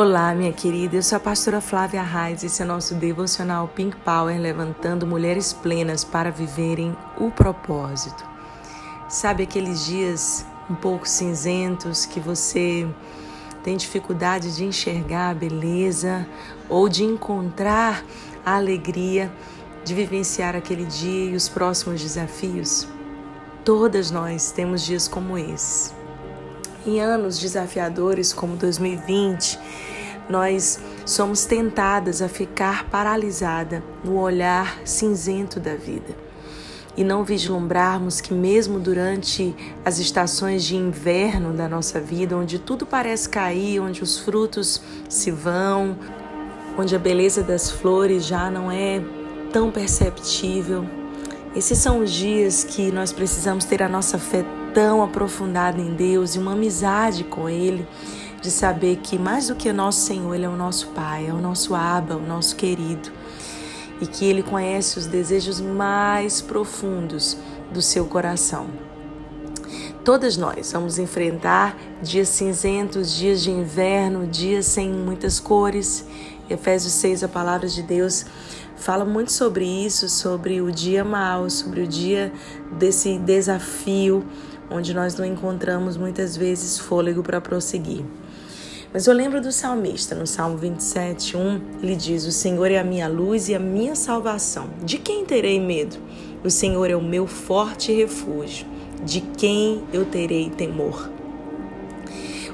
Olá, minha querida. Eu sou a pastora Flávia Reis. Esse é nosso devocional Pink Power, levantando mulheres plenas para viverem o propósito. Sabe aqueles dias um pouco cinzentos que você tem dificuldade de enxergar a beleza ou de encontrar a alegria de vivenciar aquele dia e os próximos desafios? Todas nós temos dias como esse. Em anos desafiadores como 2020, nós somos tentadas a ficar paralisada no olhar cinzento da vida e não vislumbrarmos que mesmo durante as estações de inverno da nossa vida, onde tudo parece cair, onde os frutos se vão, onde a beleza das flores já não é tão perceptível, esses são os dias que nós precisamos ter a nossa fé tão aprofundada em Deus e uma amizade com Ele, de saber que mais do que nosso Senhor, Ele é o nosso Pai, é o nosso Abba, o nosso querido, e que Ele conhece os desejos mais profundos do seu coração. Todas nós vamos enfrentar dias cinzentos, dias de inverno, dias sem muitas cores. Efésios 6, a palavra de Deus fala muito sobre isso, sobre o dia mau, sobre o dia desse desafio, onde nós não encontramos muitas vezes fôlego para prosseguir. Mas eu lembro do salmista, no Salmo 27, 1, ele diz: O Senhor é a minha luz e a minha salvação. De quem terei medo? O Senhor é o meu forte refúgio. De quem eu terei temor?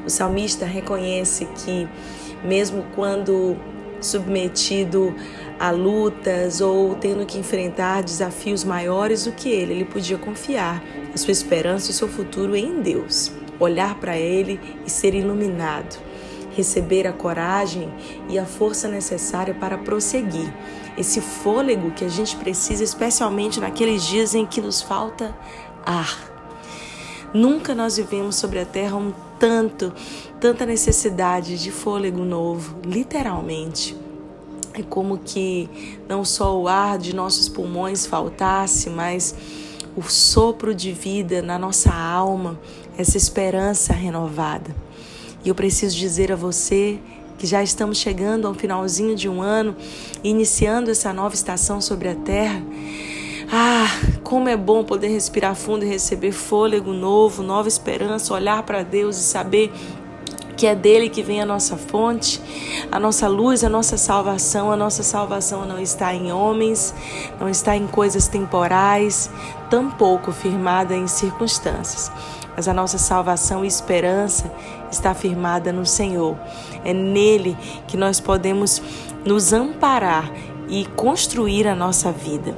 O salmista reconhece que, mesmo quando submetido a lutas ou tendo que enfrentar desafios maiores do que ele, ele podia confiar a sua esperança e o seu futuro em Deus, olhar para ele e ser iluminado, receber a coragem e a força necessária para prosseguir. Esse fôlego que a gente precisa, especialmente naqueles dias em que nos falta ar. Nunca nós vivemos sobre a terra um tanto, tanta necessidade de fôlego novo, literalmente. É como que não só o ar de nossos pulmões faltasse, mas o sopro de vida na nossa alma, essa esperança renovada. E eu preciso dizer a você que já estamos chegando ao finalzinho de um ano, iniciando essa nova estação sobre a terra. Ah, como é bom poder respirar fundo e receber fôlego novo, nova esperança, olhar para Deus e saber que é dele que vem a nossa fonte, a nossa luz, a nossa salvação. A nossa salvação não está em homens, não está em coisas temporais, tampouco firmada em circunstâncias. Mas a nossa salvação e esperança está firmada no Senhor. É nele que nós podemos nos amparar e construir a nossa vida.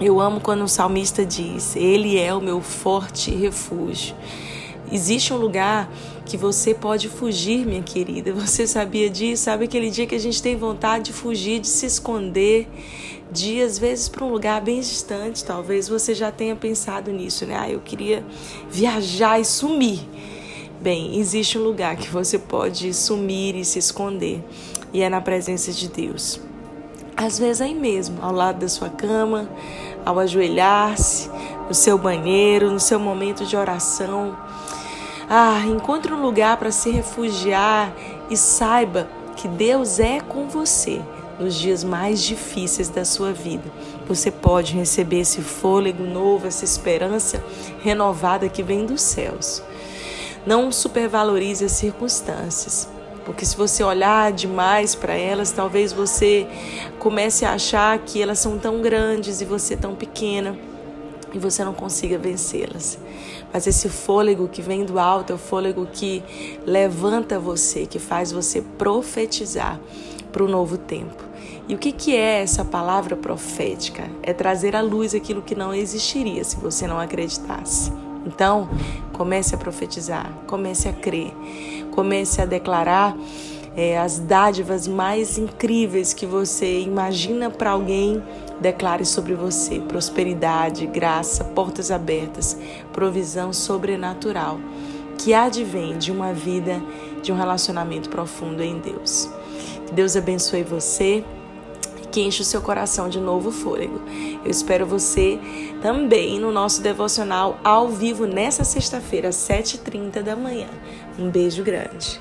Eu amo quando o salmista diz: Ele é o meu forte refúgio. Existe um lugar que você pode fugir, minha querida. Você sabia disso? Sabe aquele dia que a gente tem vontade de fugir, de se esconder, de às vezes para um lugar bem distante. Talvez você já tenha pensado nisso, né? Ah, eu queria viajar e sumir. Bem, existe um lugar que você pode sumir e se esconder, e é na presença de Deus. Às vezes aí mesmo, ao lado da sua cama, ao ajoelhar-se, no seu banheiro, no seu momento de oração. Ah, encontre um lugar para se refugiar e saiba que Deus é com você nos dias mais difíceis da sua vida. Você pode receber esse fôlego novo, essa esperança renovada que vem dos céus. Não supervalorize as circunstâncias, porque se você olhar demais para elas, talvez você comece a achar que elas são tão grandes e você tão pequena e você não consiga vencê-las. Mas esse fôlego que vem do alto é o fôlego que levanta você, que faz você profetizar para o novo tempo. E o que, que é essa palavra profética? É trazer à luz aquilo que não existiria se você não acreditasse. Então, comece a profetizar, comece a crer, comece a declarar é, as dádivas mais incríveis que você imagina para alguém, declare sobre você: prosperidade, graça, portas abertas, provisão sobrenatural que advém de uma vida, de um relacionamento profundo em Deus. Que Deus abençoe você que enche o seu coração de novo fôlego. Eu espero você também no nosso devocional ao vivo nessa sexta-feira, às 7h30 da manhã. Um beijo grande.